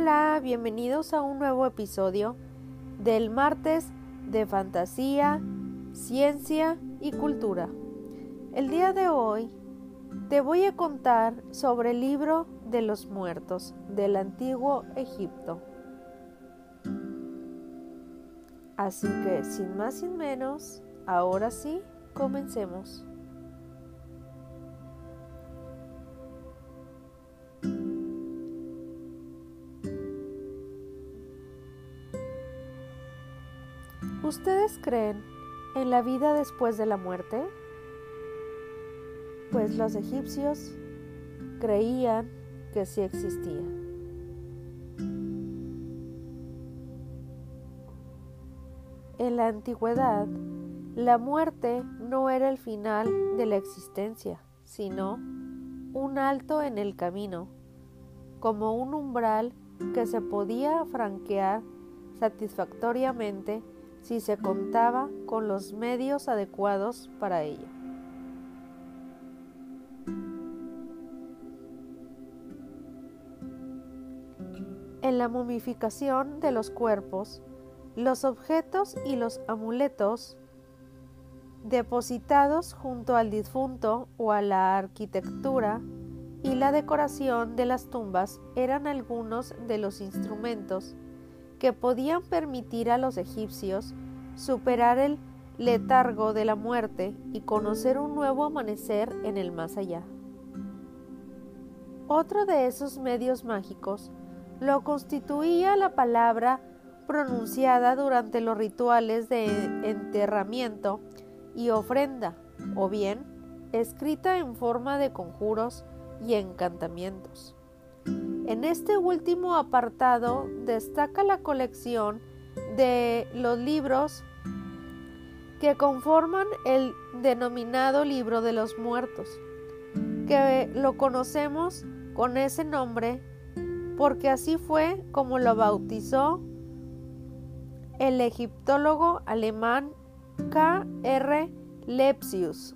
Hola, bienvenidos a un nuevo episodio del martes de fantasía, ciencia y cultura. El día de hoy te voy a contar sobre el libro de los muertos del antiguo Egipto. Así que sin más sin menos, ahora sí, comencemos. ¿Ustedes creen en la vida después de la muerte? Pues los egipcios creían que sí existía. En la antigüedad, la muerte no era el final de la existencia, sino un alto en el camino, como un umbral que se podía franquear satisfactoriamente si se contaba con los medios adecuados para ello. En la momificación de los cuerpos, los objetos y los amuletos depositados junto al difunto o a la arquitectura y la decoración de las tumbas eran algunos de los instrumentos que podían permitir a los egipcios superar el letargo de la muerte y conocer un nuevo amanecer en el más allá. Otro de esos medios mágicos lo constituía la palabra pronunciada durante los rituales de enterramiento y ofrenda, o bien escrita en forma de conjuros y encantamientos. En este último apartado destaca la colección de los libros que conforman el denominado libro de los muertos, que lo conocemos con ese nombre porque así fue como lo bautizó el egiptólogo alemán K. R. Lepsius.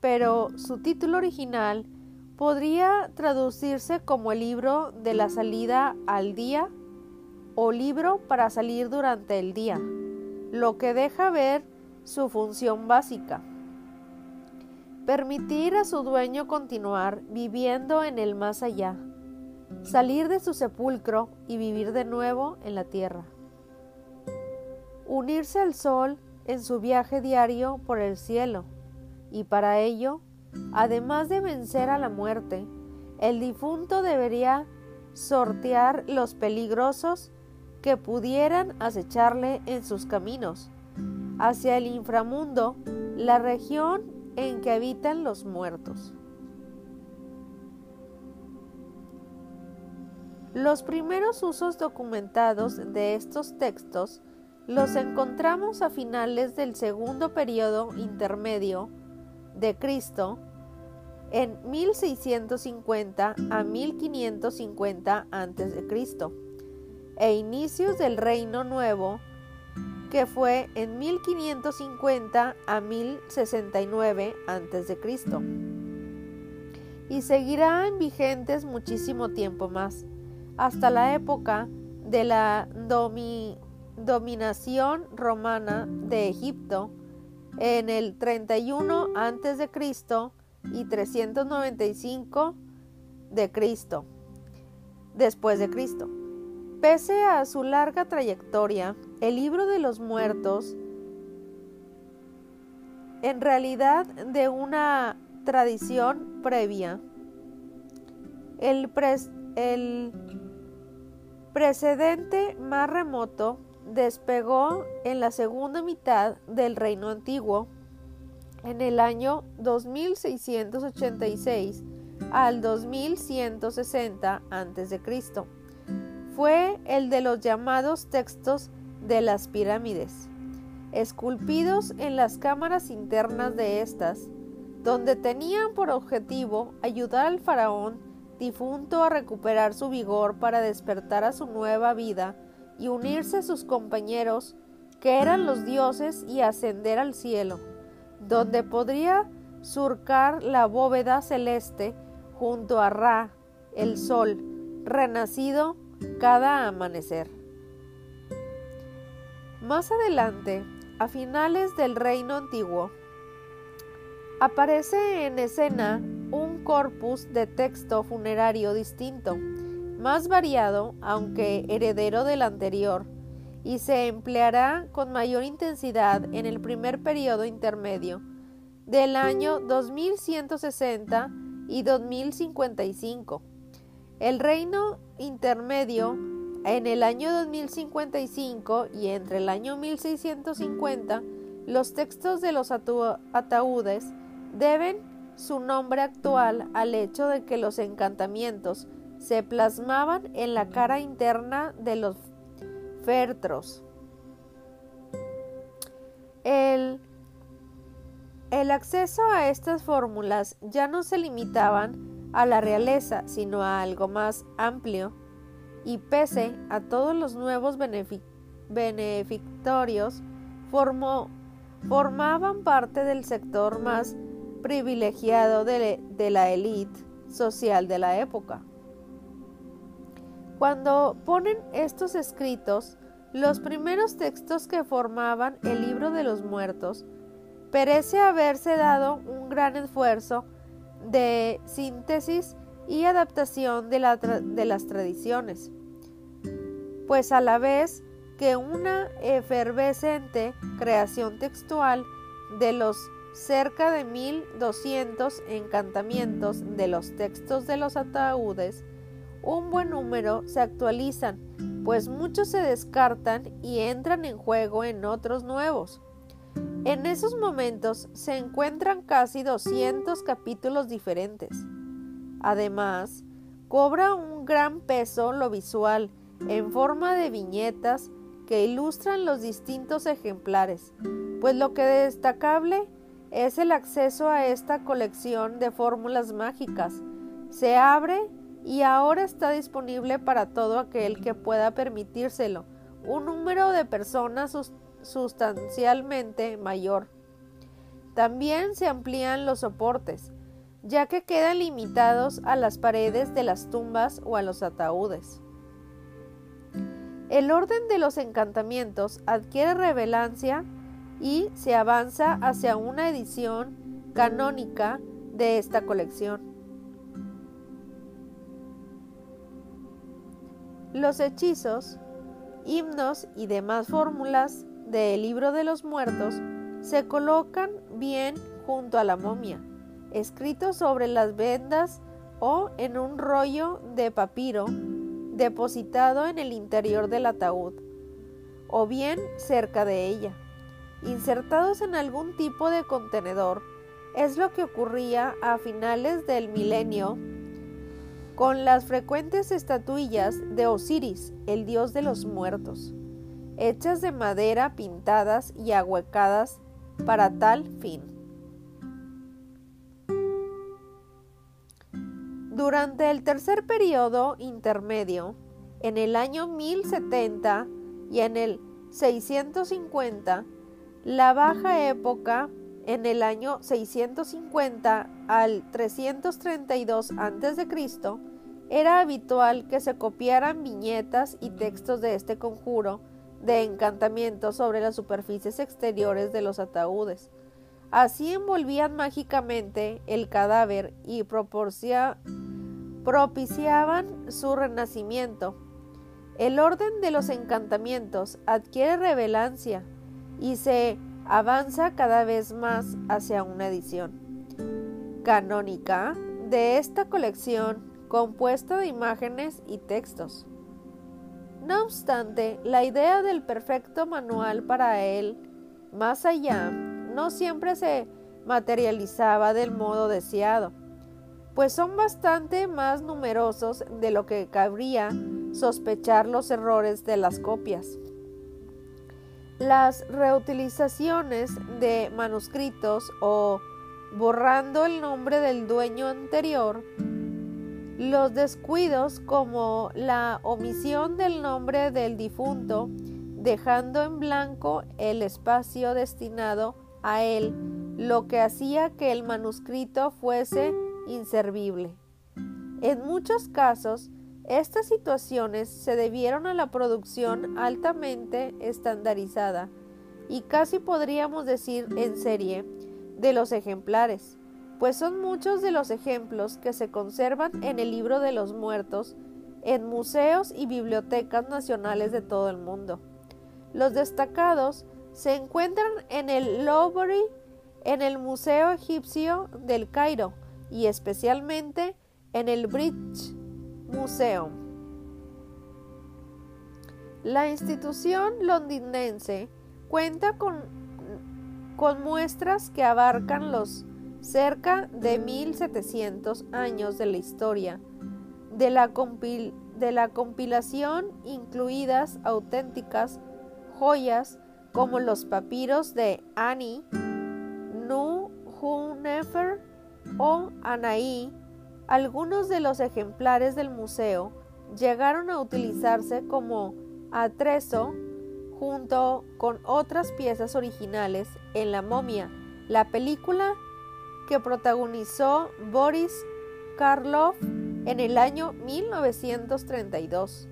Pero su título original podría traducirse como el libro de la salida al día o libro para salir durante el día, lo que deja ver su función básica. Permitir a su dueño continuar viviendo en el más allá, salir de su sepulcro y vivir de nuevo en la tierra. Unirse al sol en su viaje diario por el cielo y para ello Además de vencer a la muerte, el difunto debería sortear los peligrosos que pudieran acecharle en sus caminos hacia el inframundo, la región en que habitan los muertos. Los primeros usos documentados de estos textos los encontramos a finales del segundo periodo intermedio de Cristo en 1650 a 1550 a.C. e inicios del Reino Nuevo que fue en 1550 a 1069 a.C. y seguirán vigentes muchísimo tiempo más, hasta la época de la dominación romana de Egipto en el 31 a.C. y 395 de Cristo, después de Cristo. Pese a su larga trayectoria, el libro de los muertos, en realidad de una tradición previa, el precedente más remoto despegó en la segunda mitad del Reino Antiguo en el año 2686 al 2160 a.C. Fue el de los llamados textos de las pirámides, esculpidos en las cámaras internas de estas, donde tenían por objetivo ayudar al faraón difunto a recuperar su vigor para despertar a su nueva vida y unirse sus compañeros, que eran los dioses, y ascender al cielo, donde podría surcar la bóveda celeste junto a Ra, el sol, renacido cada amanecer. Más adelante, a finales del reino antiguo, aparece en escena un corpus de texto funerario distinto, más variado, aunque heredero del anterior, y se empleará con mayor intensidad en el primer periodo intermedio del año 2160 y 2055. El reino intermedio en el año 2055 y entre el año 1650, los textos de los ataúdes deben su nombre actual al hecho de que los encantamientos se plasmaban en la cara interna de los fértros. El, el acceso a estas fórmulas ya no se limitaban a la realeza, sino a algo más amplio, y pese a todos los nuevos beneficiarios, formaban parte del sector más privilegiado de, de la élite social de la época. Cuando ponen estos escritos, los primeros textos que formaban el libro de los muertos, parece haberse dado un gran esfuerzo de síntesis y adaptación de, de, las tradiciones, pues a la vez que una efervescente creación textual de los cerca de 1200 encantamientos de los textos de los ataúdes, un buen número se actualizan, pues muchos se descartan y entran en juego en otros nuevos. En esos momentos se encuentran casi 200 capítulos diferentes. Además, cobra un gran peso lo visual en forma de viñetas que ilustran los distintos ejemplares, pues lo que destacable es el acceso a esta colección de fórmulas mágicas. Se abre y ahora está disponible para todo aquel que pueda permitírselo, un número de personas sustancialmente mayor. También se amplían los soportes, ya que quedan limitados a las paredes de las tumbas o a los ataúdes. El orden de los encantamientos adquiere relevancia y se avanza hacia una edición canónica de esta colección. Los hechizos, himnos y demás fórmulas del libro de los muertos se colocan bien junto a la momia, escritos sobre las vendas o en un rollo de papiro depositado en el interior del ataúd, o bien cerca de ella insertados en algún tipo de contenedor. Es lo que ocurría a finales del milenio con las frecuentes estatuillas de Osiris, el dios de los muertos, hechas de madera pintadas y ahuecadas para tal fin. Durante el tercer periodo intermedio, en el año 1070 y en el 650, la baja época en el año 650 al 332 a.C. era habitual que se copiaran viñetas y textos de este conjuro de encantamiento sobre las superficies exteriores de los ataúdes. Así envolvían mágicamente el cadáver y propiciaban su renacimiento. El orden de los encantamientos adquiere revelancia y se avanza cada vez más hacia una edición canónica de esta colección compuesta de imágenes y textos. No obstante, la idea del perfecto manual para él, más allá, no siempre se materializaba del modo deseado, pues son bastante más numerosos de lo que cabría sospechar los errores de las copias. Las reutilizaciones de manuscritos o borrando el nombre del dueño anterior, los descuidos como la omisión del nombre del difunto, dejando en blanco el espacio destinado a él, lo que hacía que el manuscrito fuese inservible. En muchos casos, Estas situaciones se debieron a la producción altamente estandarizada y casi podríamos decir en serie de los ejemplares, pues son muchos de los ejemplos que se conservan en el libro de los muertos en museos y bibliotecas nacionales de todo el mundo. Los destacados se encuentran en el Louvre, en el Museo Egipcio del Cairo y especialmente en el British Museum. La institución londinense cuenta con, con muestras que abarcan los cerca de 1700 años de la historia de la, de la compilación, incluidas auténticas joyas como los papiros de Ani, Nu Hunefer o Anaí, algunos de los ejemplares del museo llegaron a utilizarse como atrezo junto con otras piezas originales en La momia, la película que protagonizó Boris Karloff en el año 1932.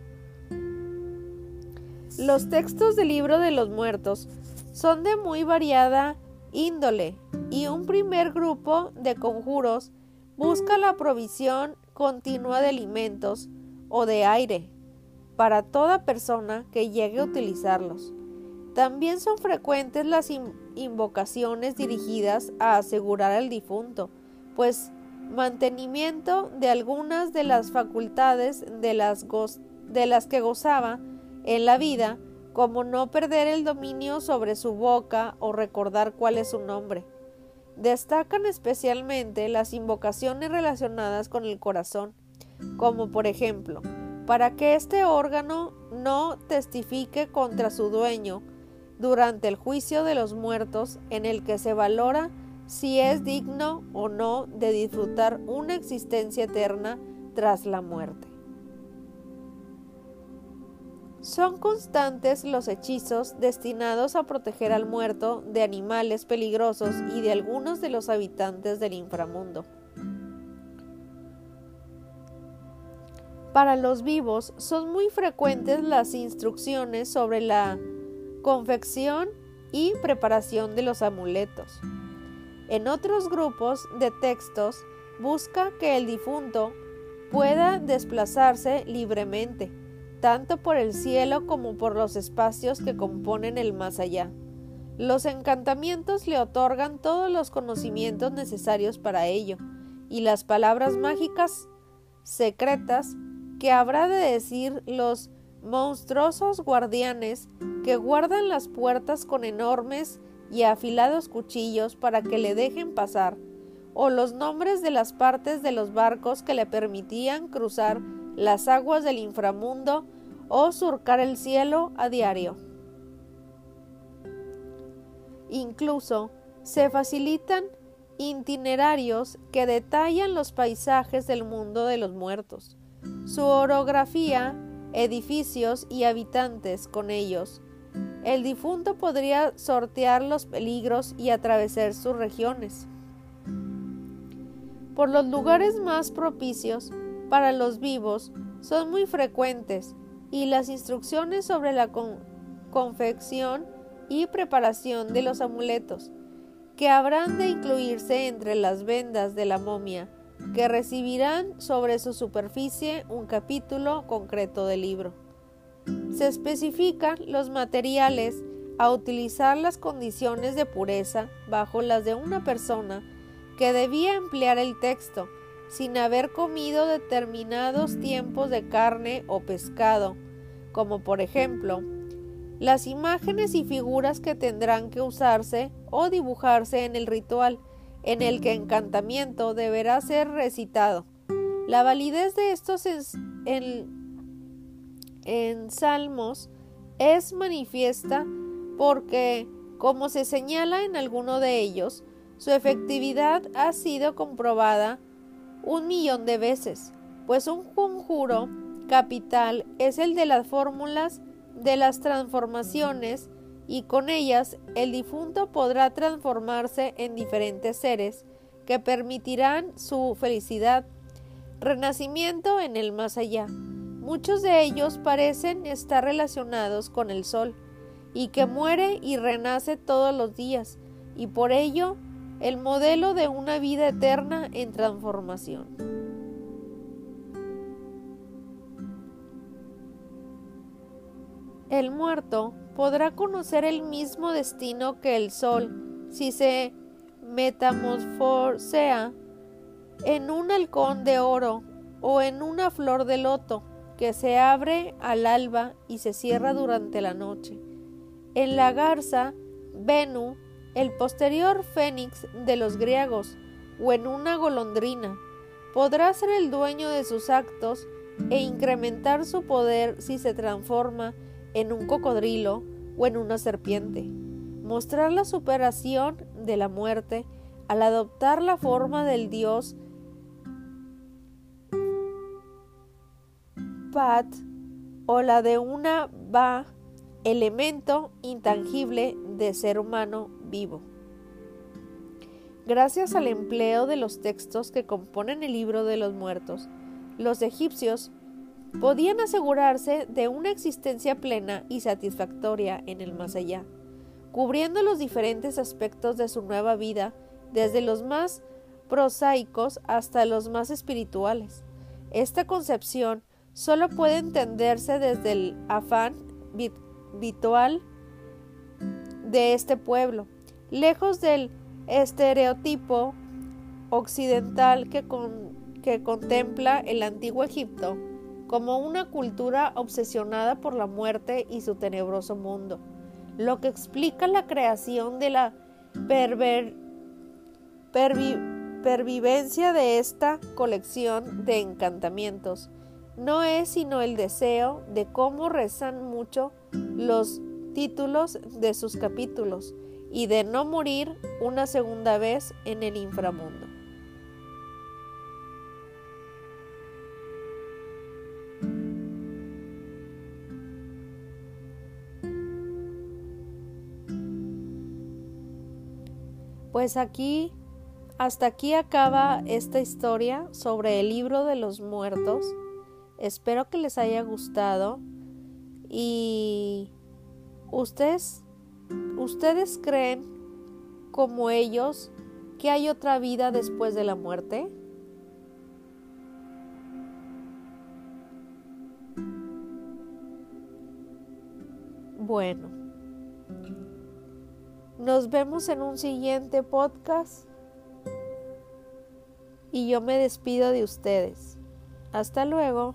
Los textos del libro de los muertos son de muy variada índole y un primer grupo de conjuros busca la provisión continua de alimentos o de aire para toda persona que llegue a utilizarlos. También son frecuentes las invocaciones dirigidas a asegurar al difunto, pues mantenimiento de algunas de las facultades de las, que gozaba en la vida, como no perder el dominio sobre su boca o recordar cuál es su nombre. Destacan especialmente las invocaciones relacionadas con el corazón, como por ejemplo, para que este órgano no testifique contra su dueño durante el juicio de los muertos en el que se valora si es digno o no de disfrutar una existencia eterna tras la muerte. Son constantes los hechizos destinados a proteger al muerto de animales peligrosos y de algunos de los habitantes del inframundo. Para los vivos son muy frecuentes las instrucciones sobre la confección y preparación de los amuletos. En otros grupos de textos busca que el difunto pueda desplazarse libremente tanto por el cielo como por los espacios que componen el más allá. Los encantamientos le otorgan todos los conocimientos necesarios para ello, y las palabras mágicas secretas que habrá de decir los monstruosos guardianes que guardan las puertas con enormes y afilados cuchillos para que le dejen pasar, o los nombres de las partes de los barcos que le permitían cruzar las aguas del inframundo o surcar el cielo a diario. Incluso se facilitan itinerarios que detallan los paisajes del mundo de los muertos, su orografía, edificios y habitantes con ellos. El difunto podría sortear los peligros y atravesar sus regiones. Por los lugares más propicios para los vivos son muy frecuentes y las instrucciones sobre la confección y preparación de los amuletos, que habrán de incluirse entre las vendas de la momia, que recibirán sobre su superficie un capítulo concreto del libro. Se especifican los materiales a utilizar las condiciones de pureza bajo las de una persona que debía emplear el texto sin haber comido determinados tiempos de carne o pescado, como por ejemplo las imágenes y figuras que tendrán que usarse o dibujarse en el ritual en el que encantamiento deberá ser recitado. La validez de estos en, salmos es manifiesta porque, como se señala en alguno de ellos, su efectividad ha sido comprobada un millón de veces, pues un conjuro capital es el de las fórmulas de las transformaciones y con ellas el difunto podrá transformarse en diferentes seres que permitirán su felicidad, renacimiento en el más allá. Muchos de ellos parecen estar relacionados con el sol y que muere y renace todos los días, y por ello el modelo de una vida eterna en transformación. El muerto podrá conocer el mismo destino que el sol si se metamorfosea en un halcón de oro o en una flor de loto que se abre al alba y se cierra durante la noche. En la garza, Venu, el posterior fénix de los griegos, o en una golondrina, podrá ser el dueño de sus actos e incrementar su poder si se transforma en un cocodrilo o en una serpiente. Mostrar la superación de la muerte al adoptar la forma del dios Pat o la de una Ba, elemento intangible de ser humano vivo. Gracias al empleo de los textos que componen el libro de los muertos, los egipcios podían asegurarse de una existencia plena y satisfactoria en el más allá, cubriendo los diferentes aspectos de su nueva vida, desde los más prosaicos hasta los más espirituales. Esta concepción solo puede entenderse desde el afán habitual de este pueblo, lejos del estereotipo occidental que, contempla el antiguo Egipto como una cultura obsesionada por la muerte y su tenebroso mundo, lo que explica la creación de la pervivencia de esta colección de encantamientos. No es sino el deseo de cómo rezan mucho los títulos de sus capítulos y de no morir una segunda vez en el inframundo. Pues aquí, hasta aquí acaba esta historia sobre el libro de los muertos. Espero que les haya gustado y ustedes, ustedes creen como ellos que hay otra vida después de la muerte. Bueno. Nos vemos en un siguiente podcast y yo me despido de ustedes. Hasta luego.